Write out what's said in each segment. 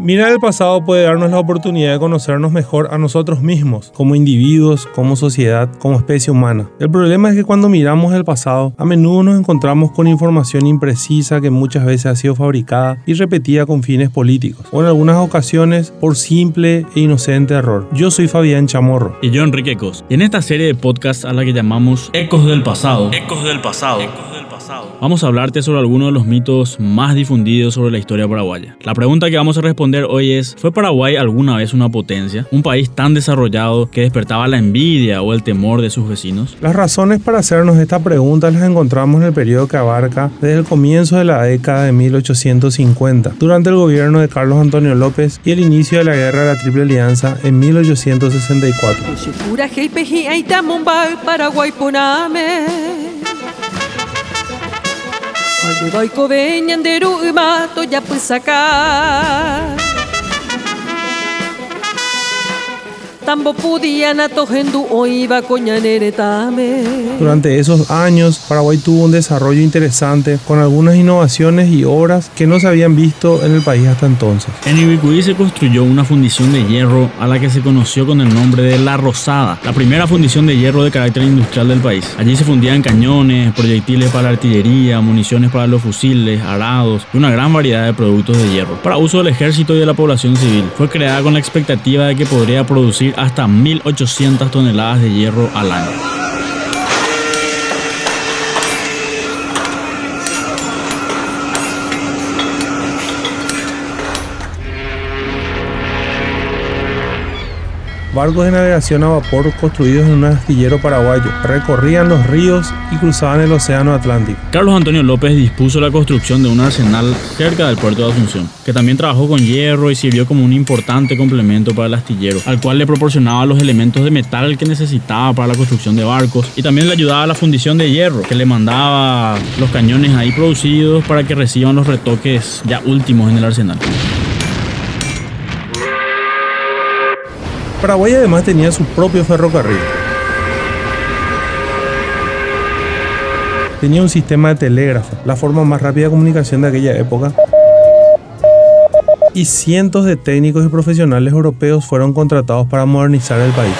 Mirar el pasado puede darnos la oportunidad de conocernos mejor a nosotros mismos, como individuos, como sociedad, como especie humana. El problema es que cuando miramos el pasado, a menudo nos encontramos con información imprecisa que muchas veces ha sido fabricada y repetida con fines políticos, o en algunas ocasiones por simple e inocente error. Yo soy Fabián Chamorro. Y yo Enrique Cos. Y en esta serie de podcasts a la que llamamos Ecos del Pasado. Ecos del pasado. Vamos a hablarte sobre algunos de los mitos más difundidos sobre la historia paraguaya. La pregunta que vamos a responder hoy es, ¿fue Paraguay alguna vez una potencia? ¿Un país tan desarrollado que despertaba la envidia o el temor de sus vecinos? Las razones para hacernos esta pregunta las encontramos en el periodo que abarca desde el comienzo de la década de 1850, durante el gobierno de Carlos Antonio López y el inicio de la Guerra de la Triple Alianza en 1864. Paraguay Baiko venyan pusaka Durante esos años, Paraguay tuvo un desarrollo interesante con algunas innovaciones y obras que no se habían visto en el país hasta entonces. En Ibicuí se construyó una fundición de hierro a la que se conoció con el nombre de La Rosada, la primera fundición de hierro de carácter industrial del país. Allí se fundían cañones, proyectiles para la artillería, municiones para los fusiles, arados y una gran variedad de productos de hierro para uso del ejército y de la población civil. Fue creada con la expectativa de que podría producir hasta 1.800 toneladas de hierro al año. Barcos de navegación a vapor construidos en un astillero paraguayo recorrían los ríos y cruzaban el océano Atlántico. Carlos Antonio López dispuso la construcción de un arsenal cerca del puerto de Asunción, que también trabajó con hierro y sirvió como un importante complemento para el astillero, al cual le proporcionaba los elementos de metal que necesitaba para la construcción de barcos y también le ayudaba a la fundición de hierro, que le mandaba los cañones ahí producidos para que reciban los retoques ya últimos en el arsenal. Paraguay además tenía su propio ferrocarril. Tenía un sistema de telégrafo, la forma más rápida de comunicación de aquella época. Y cientos de técnicos y profesionales europeos fueron contratados para modernizar el país.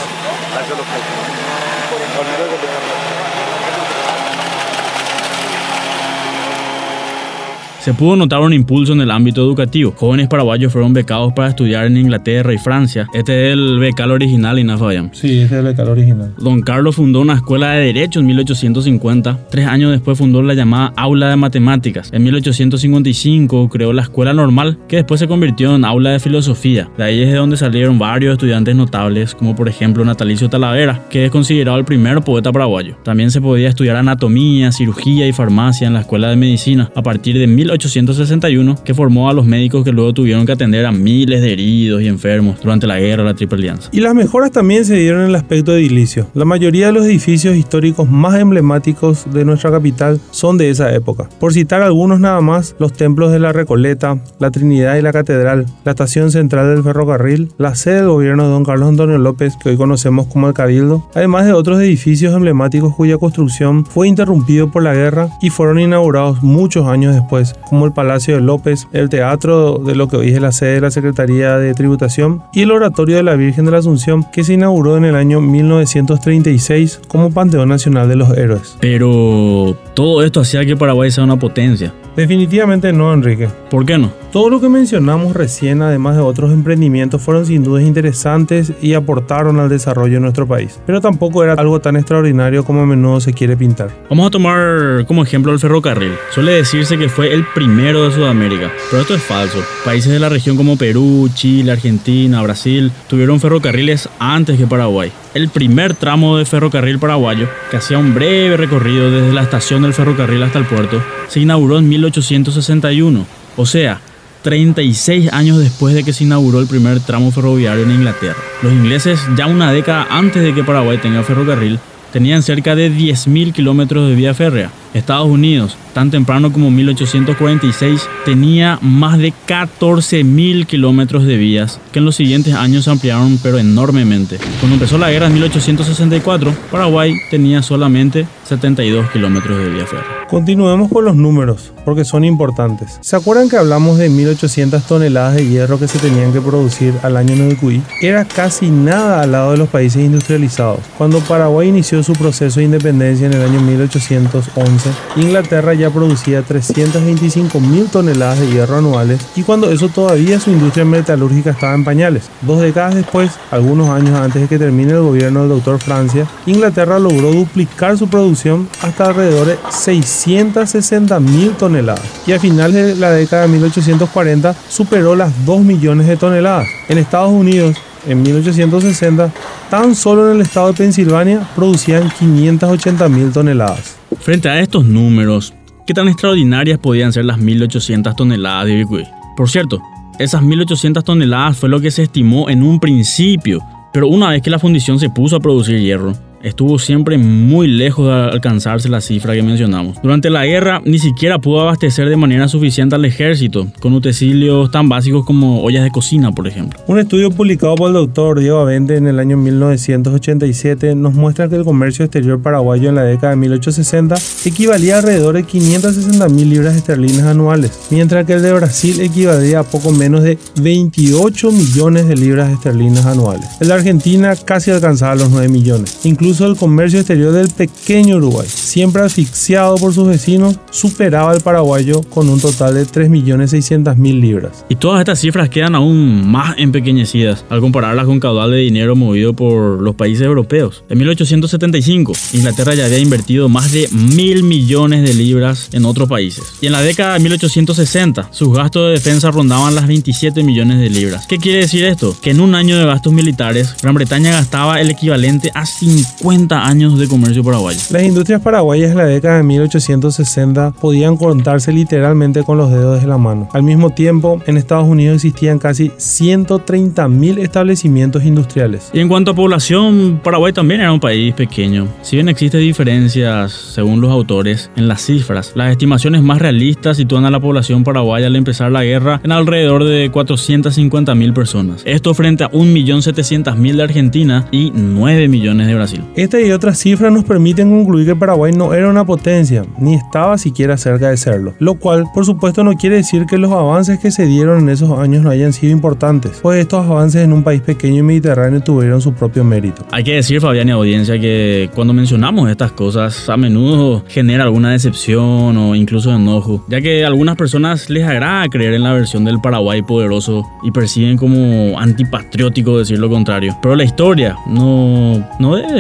Se pudo notar un impulso en el ámbito educativo. Jóvenes paraguayos fueron becados para estudiar en Inglaterra y Francia. Este es el becal original, Ina Fabián. Sí, este es el becal original. Don Carlos fundó una escuela de Derecho en 1850. Tres años después fundó la llamada Aula de Matemáticas. En 1855 creó la Escuela Normal, que después se convirtió en Aula de Filosofía. De ahí es de donde salieron varios estudiantes notables, como por ejemplo Natalicio Talavera, que es considerado el primer poeta paraguayo. También se podía estudiar anatomía, cirugía y farmacia en la Escuela de Medicina a partir de 1855 1861 que formó a los médicos que luego tuvieron que atender a miles de heridos y enfermos durante la guerra de la Triple Alianza. Y las mejoras también se dieron en el aspecto edilicio. La mayoría de los edificios históricos más emblemáticos de nuestra capital son de esa época. Por citar algunos nada más, los templos de la Recoleta, la Trinidad y la Catedral, la estación central del ferrocarril, la sede del gobierno de don Carlos Antonio López, que hoy conocemos como el Cabildo, además de otros edificios emblemáticos cuya construcción fue interrumpido por la guerra y fueron inaugurados muchos años después, como el Palacio de López, el teatro de lo que hoy es la sede de la Secretaría de Tributación y el Oratorio de la Virgen de la Asunción que se inauguró en el año 1936 como Panteón Nacional de los Héroes. Pero todo esto hacía que Paraguay sea una potencia. Definitivamente no, Enrique. ¿Por qué no? Todo lo que mencionamos recién, además de otros emprendimientos, fueron sin duda interesantes y aportaron al desarrollo de nuestro país. Pero tampoco era algo tan extraordinario como a menudo se quiere pintar. Vamos a tomar como ejemplo el ferrocarril. Suele decirse que fue el primero de Sudamérica, pero esto es falso. Países de la región como Perú, Chile, Argentina, Brasil tuvieron ferrocarriles antes que Paraguay. El primer tramo de ferrocarril paraguayo, que hacía un breve recorrido desde la estación del ferrocarril hasta el puerto, se inauguró en 1861. O sea, 36 años después de que se inauguró el primer tramo ferroviario en Inglaterra. Los ingleses, ya una década antes de que Paraguay tenga ferrocarril, tenían cerca de 10.000 kilómetros de vía férrea Estados Unidos, tan temprano como 1846, tenía más de 14.000 kilómetros de vías, que en los siguientes años se ampliaron pero enormemente. Cuando empezó la guerra en 1864, Paraguay tenía solamente 72 kilómetros de vía férrea. Continuemos con los números, porque son importantes. ¿Se acuerdan que hablamos de 1800 toneladas de hierro que se tenían que producir al año 9 Era casi nada al lado de los países industrializados. Cuando Paraguay inició su proceso de independencia en el año 1811, Inglaterra ya producía 325 mil toneladas de hierro anuales y cuando eso todavía su industria metalúrgica estaba en pañales. Dos décadas después, algunos años antes de que termine el gobierno del doctor Francia, Inglaterra logró duplicar su producción hasta alrededor de 660 mil toneladas y a finales de la década de 1840 superó las 2 millones de toneladas. En Estados Unidos, en 1860, tan solo en el estado de Pensilvania producían 580 mil toneladas. Frente a estos números, ¿qué tan extraordinarias podían ser las 1800 toneladas de Bitcoin? Por cierto, esas 1800 toneladas fue lo que se estimó en un principio, pero una vez que la fundición se puso a producir hierro, estuvo siempre muy lejos de alcanzarse la cifra que mencionamos. Durante la guerra ni siquiera pudo abastecer de manera suficiente al ejército, con utensilios tan básicos como ollas de cocina, por ejemplo. Un estudio publicado por el doctor Diego Avende en el año 1987 nos muestra que el comercio exterior paraguayo en la década de 1860 equivalía a alrededor de 560 mil libras esterlinas anuales, mientras que el de Brasil equivalía a poco menos de 28 millones de libras esterlinas anuales. El de Argentina casi alcanzaba los 9 millones. Incluso Incluso el comercio exterior del pequeño Uruguay, siempre asfixiado por sus vecinos, superaba al paraguayo con un total de 3.600.000 libras. Y todas estas cifras quedan aún más empequeñecidas al compararlas con caudal de dinero movido por los países europeos. En 1875, Inglaterra ya había invertido más de mil millones de libras en otros países. Y en la década de 1860, sus gastos de defensa rondaban las 27 millones de libras. ¿Qué quiere decir esto? Que en un año de gastos militares, Gran Bretaña gastaba el equivalente a 50 50 años de comercio paraguayo. Las industrias paraguayas en la década de 1860 podían contarse literalmente con los dedos de la mano. Al mismo tiempo, en Estados Unidos existían casi 130.000 establecimientos industriales. Y en cuanto a población, Paraguay también era un país pequeño. Si bien existen diferencias, según los autores, en las cifras, las estimaciones más realistas sitúan a la población paraguaya al empezar la guerra en alrededor de 450.000 personas. Esto frente a 1.700.000 de Argentina y 9 millones de Brasil. Esta y otras cifras nos permiten concluir que Paraguay no era una potencia, ni estaba siquiera cerca de serlo, lo cual por supuesto no quiere decir que los avances que se dieron en esos años no hayan sido importantes, pues estos avances en un país pequeño y mediterráneo tuvieron su propio mérito. Hay que decir, Fabián y audiencia, que cuando mencionamos estas cosas a menudo genera alguna decepción o incluso enojo, ya que a algunas personas les agrada creer en la versión del Paraguay poderoso y perciben como antipatriótico decir lo contrario. Pero la historia no, no debe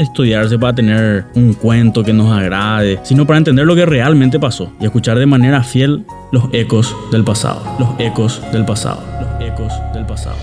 para tener un cuento que nos agrade, sino para entender lo que realmente pasó y escuchar de manera fiel los ecos del pasado, los ecos del pasado, los ecos del pasado.